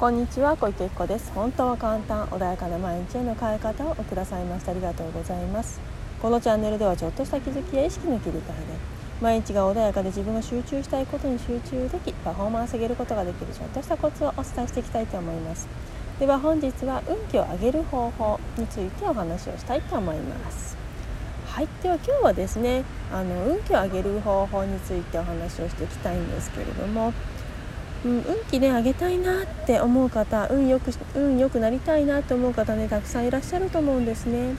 こんにちは小池子です。本当は簡単穏やかな毎日への変え方をくださいましてありがとうございます。このチャンネルではちょっとした気づきや意識の切り替えで毎日が穏やかで自分が集中したいことに集中できパフォーマンス上げることができるちょっとしたコツをお伝えしていきたいと思います。では本日は運気を上げる方法についてお話をしたいと思います。はい。では今日はですねあの運気を上げる方法についてお話をしていきたいんですけれどもうん、運気ね上げたいなって思う方運よく運良くなりたいなと思う方ねたくさんいらっしゃると思うんですね。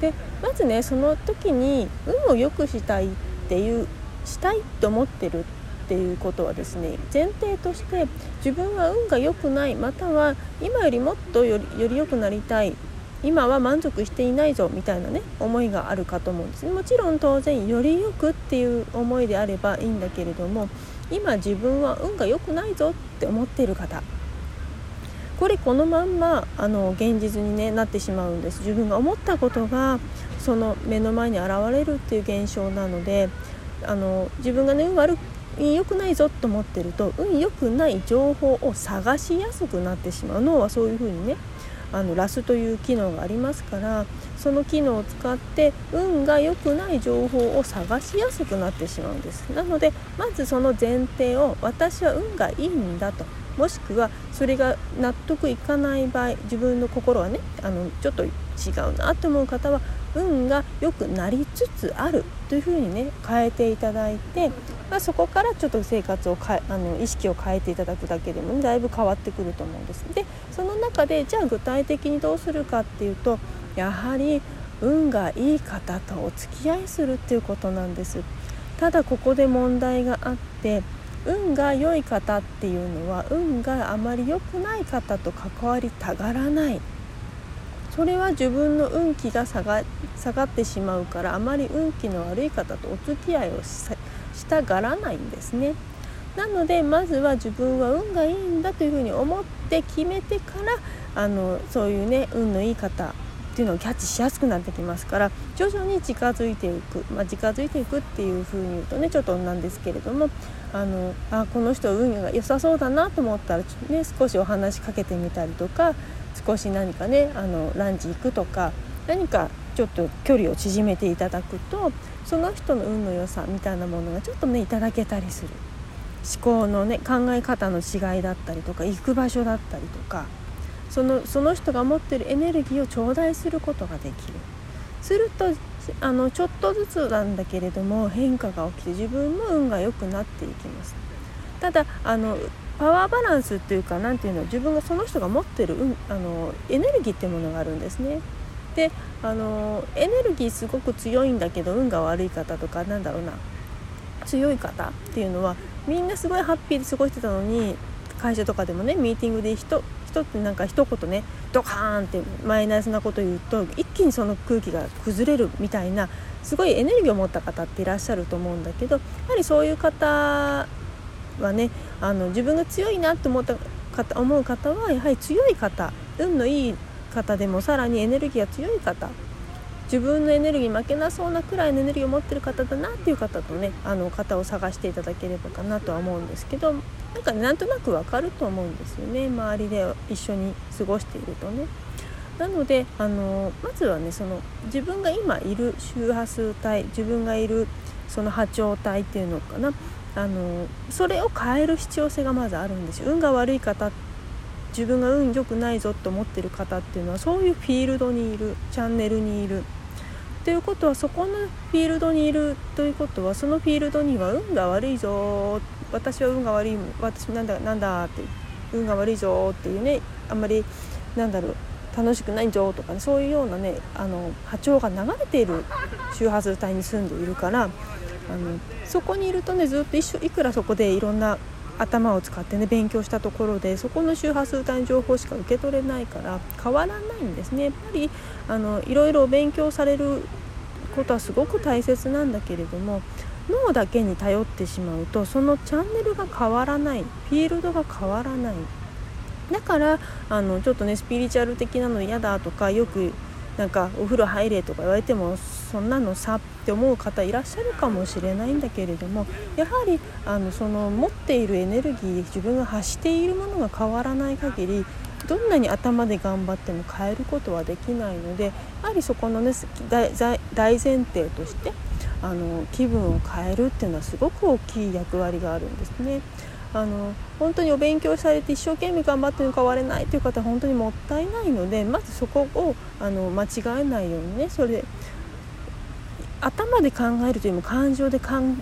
でまずねその時に運を良くしたいっていうしたいと思ってるっていうことはですね前提として自分は運が良くないまたは今よりもっとよりより良くなりたい今は満足していないぞみたいなね思いがあるかと思うんですもちろん当然よりよくっていう思いであればいいんだけれども今自分は運が良くないぞって思っている方。これこのまんまあの現実に、ね、なってしまうんです。自分が思ったことがその目の前に現れるっていう現象なのであの自分がね運悪良くないぞと思ってると運良くない情報を探しやすくなってしまう。脳はそういうふうにねあのラスという機能がありますからその機能を使って運が良くない情報を探しやすくなってしまうんです。なのでまずその前提を私は運がいいんだと。もしくはそれが納得いかない場合自分の心はねあのちょっと違うなと思う方は運が良くなりつつある。というふうにね変えていただいて、まあ、そこからちょっと生活をかあの意識を変えていただくだけでも、ね、だいぶ変わってくると思うんです。でその中でじゃあ具体的にどうするかっていうとやはり運がいい方とお付き合いするっていうことなんです。ただここで問題があって運が良い方っていうのは運があまり良くない方と関わりたがらないそれは自分の運気が下が下がってしまうからあまり運気の悪い方とお付き合いをしたがらないんですね。なのでまずは自分は運がいいんだというふうに思って決めてからあのそういうね運のいい方っていうのをキャッチしやすくなってきますから徐々に近づいていく、まあ、近づいていくっていうふうに言うとねちょっとなんですけれどもあのあこの人運が良さそうだなと思ったら、ね、少しお話しかけてみたりとか少し何かねあのランチ行くとか何かちょっと距離を縮めていただくとその人の運の良さみたいなものがちょっとねいただけたりする。思考のね考え方の違いだったりとか行く場所だったりとかそのその人が持ってるエネルギーを頂戴することができるするとあのちょっとずつなんだけれども変化が起きて自分も運が良くなっていきますただあのパワーバランスっていうか何ていうの自分がその人が持ってる、うん、あのエネルギーっていうものがあるんですね。であのエネルギーすごく強いんだけど運が悪い方とかなんだろうな強い方っていうのはみんなすごいハッピーで過ごしてたのに会社とかでもねミーティングで人人ってなんか一言ねドカーンってマイナスなこと言うと一気にその空気が崩れるみたいなすごいエネルギーを持った方っていらっしゃると思うんだけどやはりそういう方はねあの自分が強いなと思った方思う方はやはり強い方運のいい方でもさらにエネルギーが強い方自分のエネルギー負けなそうなくらいのエネルギーを持ってる方だなっていう方とねあの方を探していただければかなとは思うんですけどなんか、ね、なんとなくわかると思うんですよね。周りで一緒に過ごしているとね。なのであのまずはねその自分が今いる周波数帯自分がいるその波長帯っていうのかな。あのそれを変える必要性がまずあるんですよ。運が悪い方自分が運良くないぞと思ってる方っていうのはそういうフィールドにいるチャンネルにいる。ということはそこのフィールドにいるということはそのフィールドには運が悪いぞ。私は運が悪い私なんだなんだって運が悪いぞっていうねあんまりなんだろう楽しくないぞとか、ね、そういうようなねあの波長が流れている周波数帯に住んでいるからあのそこにいるとねずっと一緒いくらそこでいろんな頭を使ってね勉強したところでそこの周波数帯の情報しか受け取れないから変わらないんですね。やっぱりあのいろいろ勉強されることはすごく大切なんだけれども脳だけに頼ってしまうとそのチャンネルが変わらないフィールドが変わらない。だからあのちょっとねスピリチュアル的なの嫌だとかよくなんかお風呂入れとか言われてもそんなのさって思う方いらっしゃるかもしれないんだけれどもやはりあのその持っているエネルギー自分が発しているものが変わらない限りどんなに頭で頑張っても変えることはできないのでやはりそこのね大前提としてあの気分を変えるっていうのはすごく大きい役割があるんですね。あの本当にお勉強されて一生懸命頑張っても変われないという方は本当にもったいないのでまずそこをあの間違えないようにねそれ頭で考えるというよりも感情で感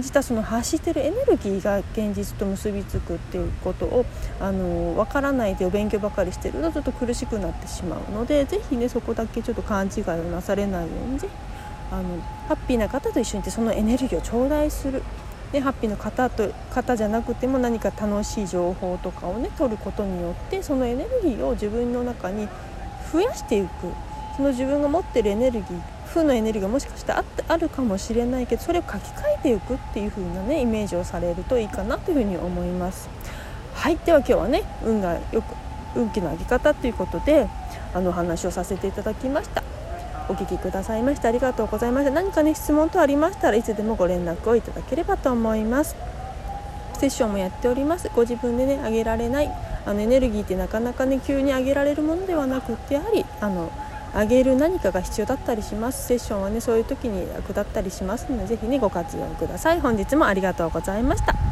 じたその発してるエネルギーが現実と結びつくっていうことをあの分からないでお勉強ばかりしてるとちょっと苦しくなってしまうので是非ねそこだけちょっと勘違いをなされないようにぜあのハッピーな方と一緒にいてそのエネルギーを頂戴する。でハッピーの方と方じゃなくても何か楽しい情報とかをね取ることによってそのエネルギーを自分の中に増やしていく。その自分が持ってるエネルギー負のエネルギーがもしかしたらあるかもしれないけどそれを書き換えていくっていう風なねイメージをされるといいかなというふうに思います。はいでは今日はね運がよく運気の上げ方ということであの話をさせていただきました。お聞きくださいましてありがとうございました。何かね質問等ありましたらいつでもご連絡をいただければと思います。セッションもやっております。ご自分でね上げられないあのエネルギーってなかなかね急に上げられるものではなくってやはりあの上げる何かが必要だったりします。セッションはねそういう時に役立ったりしますので是非ねご活用ください。本日もありがとうございました。